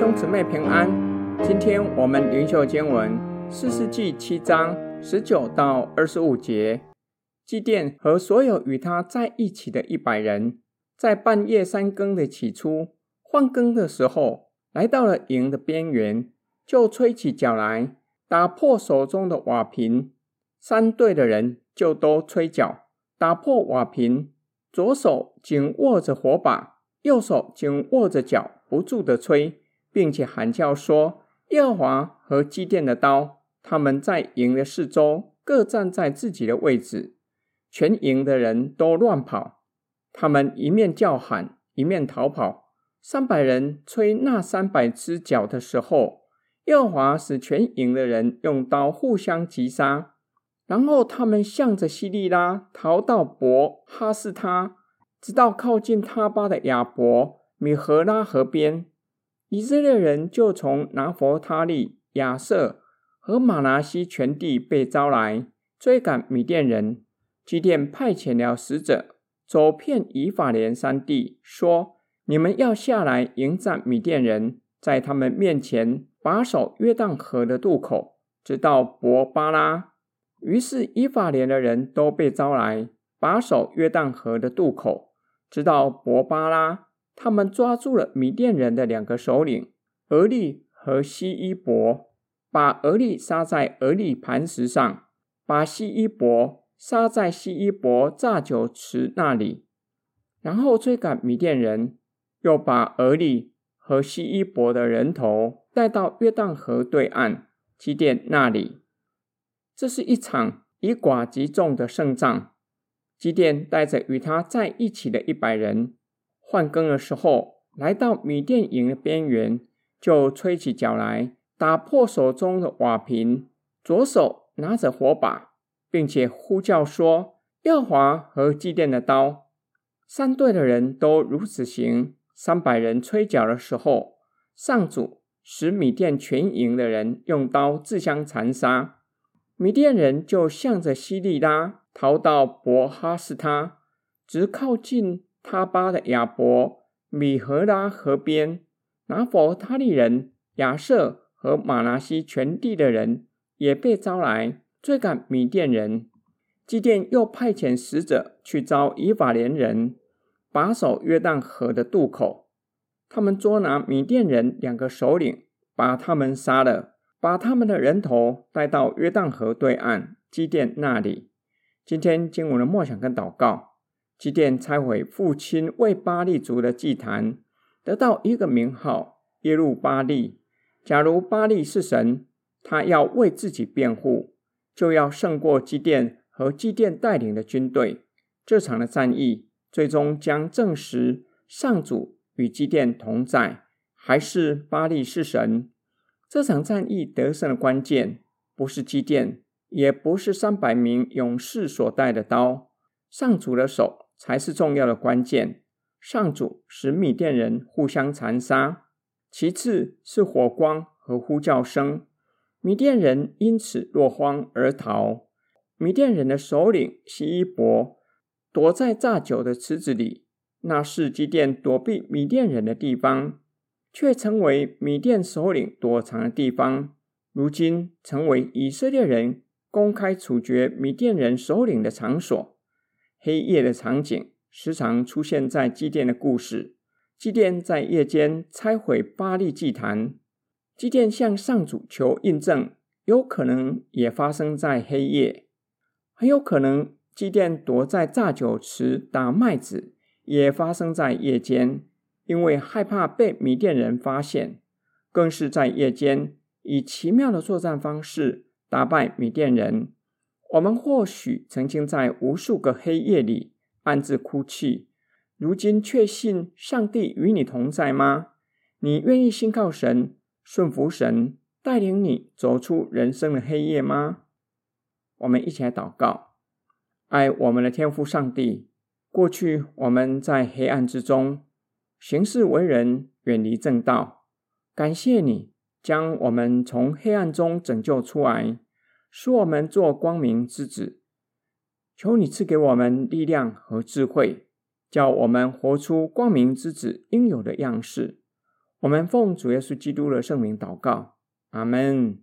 兄姊妹平安。今天我们灵修经文四世纪七章十九到二十五节。祭奠和所有与他在一起的一百人，在半夜三更的起初，换更的时候，来到了营的边缘，就吹起脚来，打破手中的瓦瓶。三队的人就都吹脚，打破瓦瓶，左手紧握着火把，右手紧握着脚，不住地吹，并且喊叫说：“耶和华和基甸的刀！”他们在营的四周各站在自己的位置。全营的人都乱跑，他们一面叫喊，一面逃跑。三百人吹那三百只角的时候，耶和华使全营的人用刀互相击杀。然后他们向着西利拉逃到伯哈斯他，直到靠近他巴的亚伯米何拉河边。以色列人就从拿弗他利、亚设和玛拿西全地被招来，追赶米甸人。基甸派遣了使者走遍以法莲三地，说：“你们要下来迎战米甸人，在他们面前把守约旦河的渡口，直到伯巴拉。”于是以法莲的人都被招来，把守约旦河的渡口，直到伯巴拉。他们抓住了米甸人的两个首领俄利和西伊伯，把俄利杀在俄利磐石上，把西伊伯。杀在西伊伯榨酒池那里，然后追赶米甸人，又把俄利和西伊伯的人头带到约旦河对岸基甸那里。这是一场以寡击众的胜仗。基甸带着与他在一起的一百人，换更的时候，来到米甸营的边缘，就吹起脚来，打破手中的瓦瓶，左手拿着火把。并且呼叫说：“耀华和祭奠的刀！”三队的人都如此行。三百人吹角的时候，上主使米甸全营的人用刀自相残杀。米甸人就向着西利拉逃到伯哈斯他，直靠近他巴的亚伯米何拉河边。拿弗他利人、亚设和玛拿西全地的人也被招来。追赶米甸人，基甸又派遣使者去招以法莲人，把守约旦河的渡口。他们捉拿米甸人两个首领，把他们杀了，把他们的人头带到约旦河对岸基甸那里。今天经文的默想跟祷告，基甸拆毁父亲为巴力族的祭坛，得到一个名号耶路巴力。假如巴力是神，他要为自己辩护。就要胜过基甸和基甸带领的军队。这场的战役最终将证实上主与基甸同在，还是巴力是神。这场战役得胜的关键不是基甸，也不是三百名勇士所带的刀，上主的手才是重要的关键。上主使米甸人互相残杀，其次是火光和呼叫声。米甸人因此落荒而逃。米甸人的首领希伊伯躲在榨酒的池子里，那是基甸躲避米甸人的地方，却成为米甸首领躲藏的地方。如今成为以色列人公开处决米甸人首领的场所。黑夜的场景时常出现在基甸的故事。基甸在夜间拆毁巴力祭坛。基甸向上主求印证，有可能也发生在黑夜，很有可能基甸躲在榨酒池打麦子，也发生在夜间，因为害怕被米甸人发现，更是在夜间以奇妙的作战方式打败米甸人。我们或许曾经在无数个黑夜里暗自哭泣，如今确信上帝与你同在吗？你愿意信靠神？顺服神带领你走出人生的黑夜吗？我们一起来祷告，爱我们的天父上帝。过去我们在黑暗之中行事为人，远离正道。感谢你将我们从黑暗中拯救出来，使我们做光明之子。求你赐给我们力量和智慧，叫我们活出光明之子应有的样式。我们奉主耶稣基督的圣名祷告，阿门。